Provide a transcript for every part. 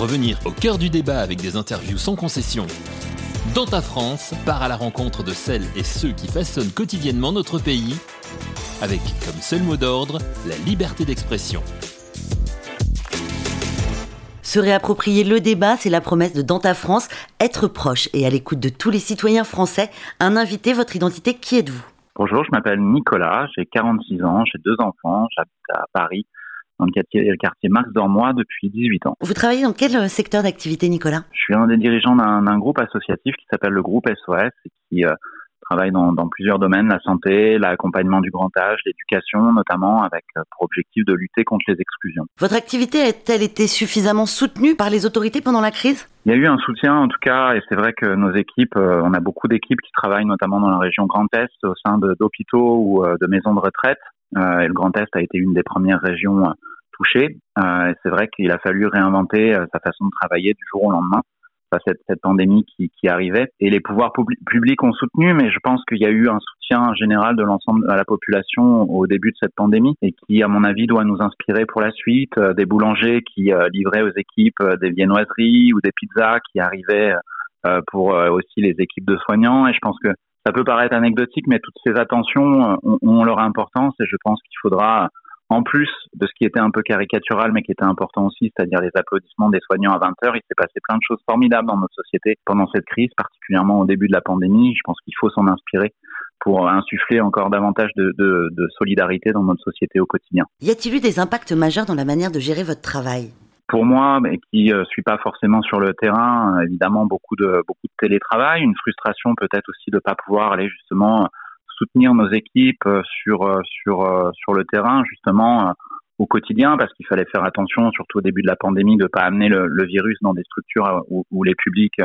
Revenir au cœur du débat avec des interviews sans concession. Dans ta France, part à la rencontre de celles et ceux qui façonnent quotidiennement notre pays, avec comme seul mot d'ordre la liberté d'expression. Se réapproprier le débat, c'est la promesse de Dans ta France, être proche et à l'écoute de tous les citoyens français. Un invité, votre identité, qui êtes-vous? Bonjour, je m'appelle Nicolas, j'ai 46 ans, j'ai deux enfants, j'habite à Paris, dans le quartier, le quartier Marx d'Ormois depuis 18 ans. Vous travaillez dans quel secteur d'activité, Nicolas? Je suis un des dirigeants d'un groupe associatif qui s'appelle le groupe SOS et qui euh, travaille dans, dans, plusieurs domaines, la santé, l'accompagnement du grand âge, l'éducation notamment, avec euh, pour objectif de lutter contre les exclusions. Votre activité a-t-elle été suffisamment soutenue par les autorités pendant la crise? Il y a eu un soutien en tout cas, et c'est vrai que nos équipes, euh, on a beaucoup d'équipes qui travaillent notamment dans la région Grand Est, au sein d'hôpitaux ou de maisons de retraite. Et le Grand Est a été une des premières régions touchées. et c'est vrai qu'il a fallu réinventer sa façon de travailler du jour au lendemain cette, cette pandémie qui, arrivait. Et les pouvoirs publics ont soutenu, mais je pense qu'il y a eu un soutien général de l'ensemble de la population au début de cette pandémie et qui, à mon avis, doit nous inspirer pour la suite. Euh, des boulangers qui euh, livraient aux équipes euh, des viennoiseries ou des pizzas qui arrivaient pour aussi les équipes de soignants. Et je pense que ça peut paraître anecdotique, mais toutes ces attentions ont, leur importance et je pense qu'il faudra en plus de ce qui était un peu caricatural, mais qui était important aussi, c'est-à-dire les applaudissements des soignants à 20 heures, il s'est passé plein de choses formidables dans notre société pendant cette crise, particulièrement au début de la pandémie. Je pense qu'il faut s'en inspirer pour insuffler encore davantage de, de, de, solidarité dans notre société au quotidien. Y a-t-il eu des impacts majeurs dans la manière de gérer votre travail? Pour moi, mais qui euh, suis pas forcément sur le terrain, évidemment beaucoup de beaucoup de télétravail, une frustration peut-être aussi de pas pouvoir aller justement soutenir nos équipes euh, sur euh, sur euh, sur le terrain justement au quotidien parce qu'il fallait faire attention surtout au début de la pandémie de pas amener le, virus dans des structures où, les publics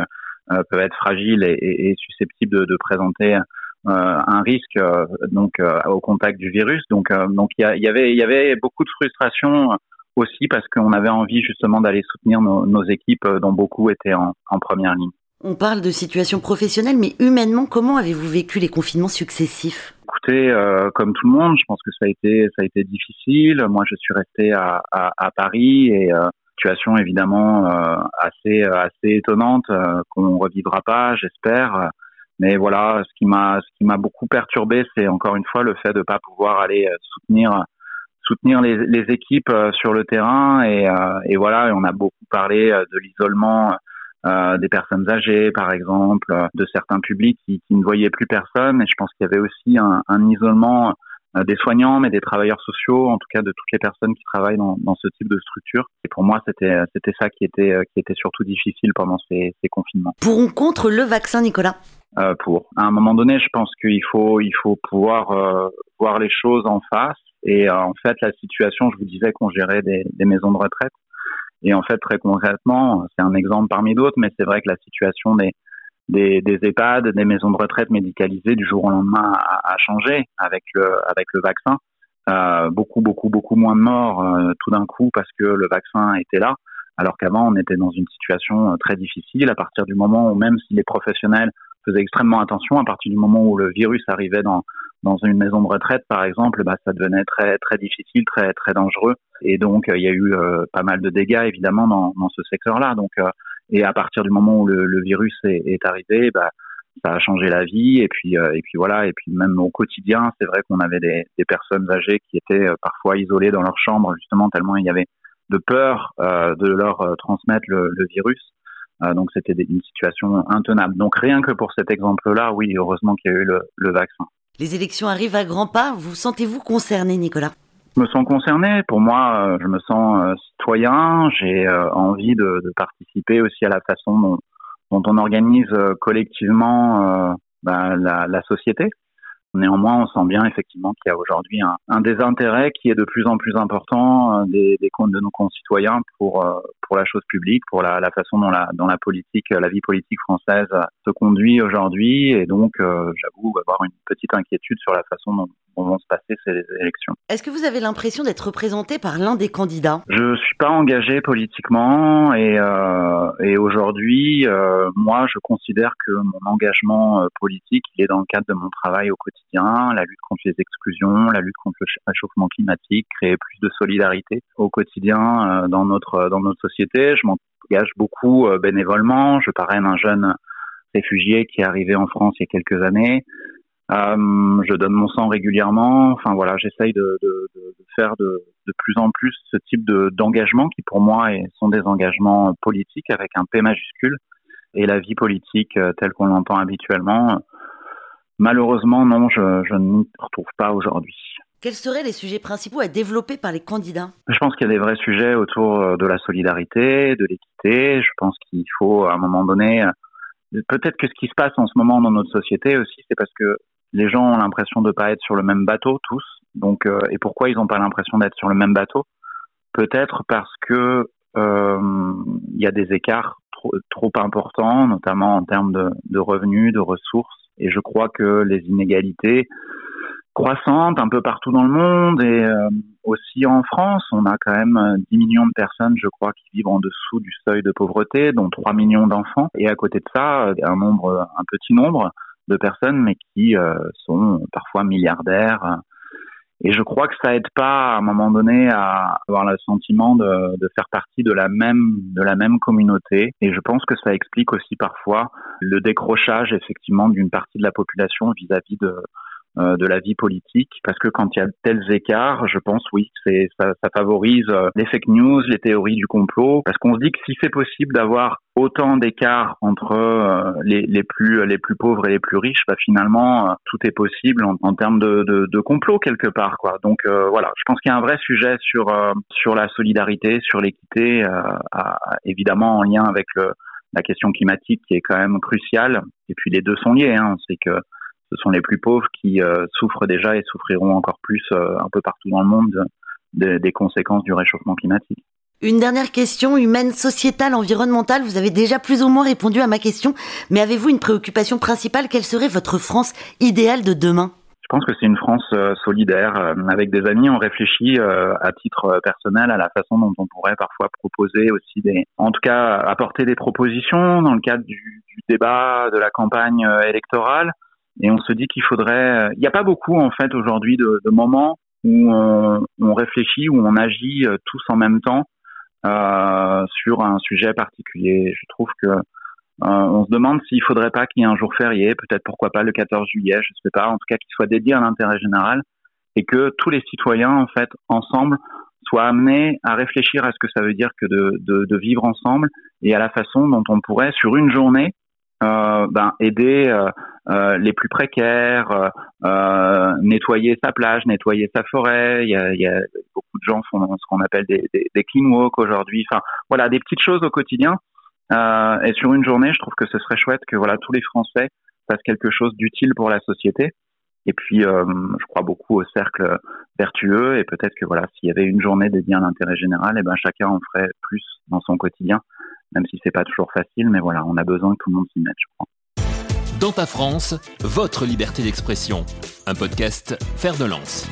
peuvent être fragiles et, susceptibles de, présenter un risque donc au contact du virus. Donc donc il y, avait il y avait beaucoup de frustration aussi parce qu'on avait envie justement d'aller soutenir nos, équipes dont beaucoup étaient en première ligne. On parle de situation professionnelle, mais humainement, comment avez-vous vécu les confinements successifs? Écoutez, euh, comme tout le monde, je pense que ça a été ça a été difficile. Moi, je suis resté à, à, à Paris et euh, situation évidemment euh, assez assez étonnante euh, qu'on revivra pas, j'espère. Mais voilà, ce qui m'a ce qui m'a beaucoup perturbé, c'est encore une fois le fait de pas pouvoir aller soutenir soutenir les, les équipes sur le terrain et, et voilà. Et on a beaucoup parlé de l'isolement euh, des personnes âgées, par exemple, euh, de certains publics qui, qui, ne voyaient plus personne. Et je pense qu'il y avait aussi un, un isolement euh, des soignants, mais des travailleurs sociaux, en tout cas de toutes les personnes qui travaillent dans, dans ce type de structure. Et pour moi, c'était c'était ça qui était qui était surtout difficile pendant ces, ces confinements. Pour ou contre le vaccin, Nicolas? Euh, Pour. À un moment donné, je pense qu'il faut il faut pouvoir euh, voir les choses en face. Et en fait, la situation, je vous disais qu'on gérait des, maisons de retraite. Et en fait, très concrètement, c'est un exemple parmi d'autres, mais c'est vrai que la situation des, des, EHPAD, des maisons de retraite médicalisées du jour au lendemain a, changé avec le, vaccin. Euh, beaucoup, beaucoup, beaucoup moins de morts euh, tout d'un coup parce que le vaccin était là, alors qu'avant on était dans une situation euh, très difficile à partir du moment où même si les professionnels faisaient extrêmement attention, à partir du moment où le virus arrivait dans, dans une maison de retraite, par exemple, bah, ça devenait très très difficile, très très dangereux. Et donc, euh, il y a eu euh, pas mal de dégâts évidemment dans, ce secteur-là. Donc, euh, et à partir du moment où le, virus est, arrivé, bah, ça a changé la vie. Et puis et puis voilà. Et puis même au quotidien, c'est vrai qu'on avait des, personnes âgées qui étaient parfois isolées dans leur chambre, justement tellement il y avait de peur de leur transmettre le, virus. donc c'était une situation intenable. Donc rien que pour cet exemple-là, oui, heureusement qu'il y a eu le vaccin. Les élections arrivent à grands pas. Vous sentez-vous concerné, Nicolas? Je me sens concerné. Pour moi, euh, je me sens euh, citoyen. J'ai euh, envie de, participer aussi à la façon dont, on organise collectivement bah, la, société. Néanmoins, on sent bien effectivement qu'il y a aujourd'hui un, un, désintérêt qui est de plus en plus important euh, des, des comptes de nos concitoyens pour euh, pour la chose publique, pour la, la façon dont la dans la politique, la vie politique française se conduit aujourd'hui, et donc euh, j'avoue avoir une petite inquiétude sur la façon dont, vont se passer ces élections. Est-ce que vous avez l'impression d'être représenté par l'un des candidats? Je suis pas engagé politiquement et, euh, et aujourd'hui, euh, moi, je considère que mon engagement euh, politique, il est dans le cadre de mon travail au quotidien, la lutte contre les exclusions, la lutte contre le réchauffement climatique, créer plus de solidarité au quotidien euh, dans notre dans notre société. Je m'engage beaucoup bénévolement. Je parraine un jeune réfugié qui est arrivé en France il y a quelques années. Euh, je donne mon sang régulièrement. Enfin voilà, j'essaye de, de, de, faire de, de, plus en plus ce type d'engagement qui pour moi sont des engagements politiques avec un P majuscule et la vie politique euh, telle qu'on l'entend habituellement. Malheureusement, non, je, je ne m'y retrouve pas aujourd'hui. Quels seraient les sujets principaux à développer par les candidats? Je pense qu'il y a des vrais sujets autour euh, de la solidarité, de l'équité. Je pense qu'il faut à un moment donné, peut-être que ce qui se passe en ce moment dans notre société aussi, c'est parce que les gens ont l'impression de pas être sur le même bateau tous. Donc, euh, et pourquoi ils n'ont pas l'impression d'être sur le même bateau? Peut-être parce que euh, il y a des écarts trop, trop, importants, notamment en termes de, de, revenus, de ressources. Et je crois que les inégalités croissantes un peu partout dans le monde et euh, aussi en France, on a quand même 10 millions de personnes, je crois, qui vivent en dessous du seuil de pauvreté, dont 3 millions d'enfants. Et à côté de ça, un nombre, un petit nombre de personnes, mais qui euh, sont parfois milliardaires. Et je crois que ça aide pas à un moment donné à avoir le sentiment de, de, faire partie de la même de la même communauté. Et je pense que ça explique aussi parfois le décrochage effectivement d'une partie de la population vis-à-vis de euh, de la vie politique parce que quand il y a tels écarts, je pense oui, c'est ça, ça favorise euh, les fake news, les théories du complot parce qu'on se dit que si c'est possible d'avoir autant d'écarts entre euh, les, les, plus les plus pauvres et les plus riches, bah finalement tout est possible en, en termes de, de, de, complot quelque part quoi. Donc voilà, je pense qu'il y a un vrai sujet sur sur la solidarité, sur l'équité, évidemment en lien avec le, la question climatique qui est quand même cruciale. Et puis les deux sont liés. Hein. Que ce sont les plus pauvres qui euh, souffrent déjà et souffriront encore plus euh, un peu partout dans le monde des conséquences du réchauffement climatique. Une dernière question humaine, sociétale, environnementale. Vous avez déjà plus ou moins répondu à ma question, mais avez-vous une préoccupation principale? Quelle serait votre France idéale de demain? Je pense que c'est une France euh, solidaire. Avec des amis, on réfléchit à titre personnel à la façon dont on pourrait parfois proposer aussi des, en tout cas, apporter des propositions dans le cadre du, du débat, de la campagne électorale. Et on se dit qu'il faudrait. Il n'y a pas beaucoup en fait aujourd'hui de, de, moments où on, on, réfléchit, où on agit euh, tous en même temps euh, sur un sujet particulier. Je trouve que euh, on se demande s'il faudrait pas qu'il y ait un jour férié, peut-être pourquoi pas le 14 juillet, je sais pas, en tout cas qu'il soit dédié à l'intérêt général et que tous les citoyens en fait ensemble soient amenés à réfléchir à ce que ça veut dire que de, de, de vivre ensemble et à la façon dont on pourrait sur une journée euh, ben, aider euh, euh, les plus précaires, nettoyer sa plage, nettoyer sa forêt. Il y a, il y a beaucoup de gens font ce qu'on appelle des, des, des clean walk aujourd'hui. Enfin, voilà, des petites choses au quotidien. et sur une journée, je trouve que ce serait chouette que voilà tous les Français fassent quelque chose d'utile pour la société. Et puis, je crois beaucoup au cercle vertueux et peut-être que voilà, s'il y avait une journée dédiée à l'intérêt général, eh ben chacun en ferait plus dans son quotidien même si c'est pas toujours facile, mais voilà, on a besoin que tout le monde s'y mette, je crois. Dans ta France, votre liberté d'expression, un podcast Faire de lance.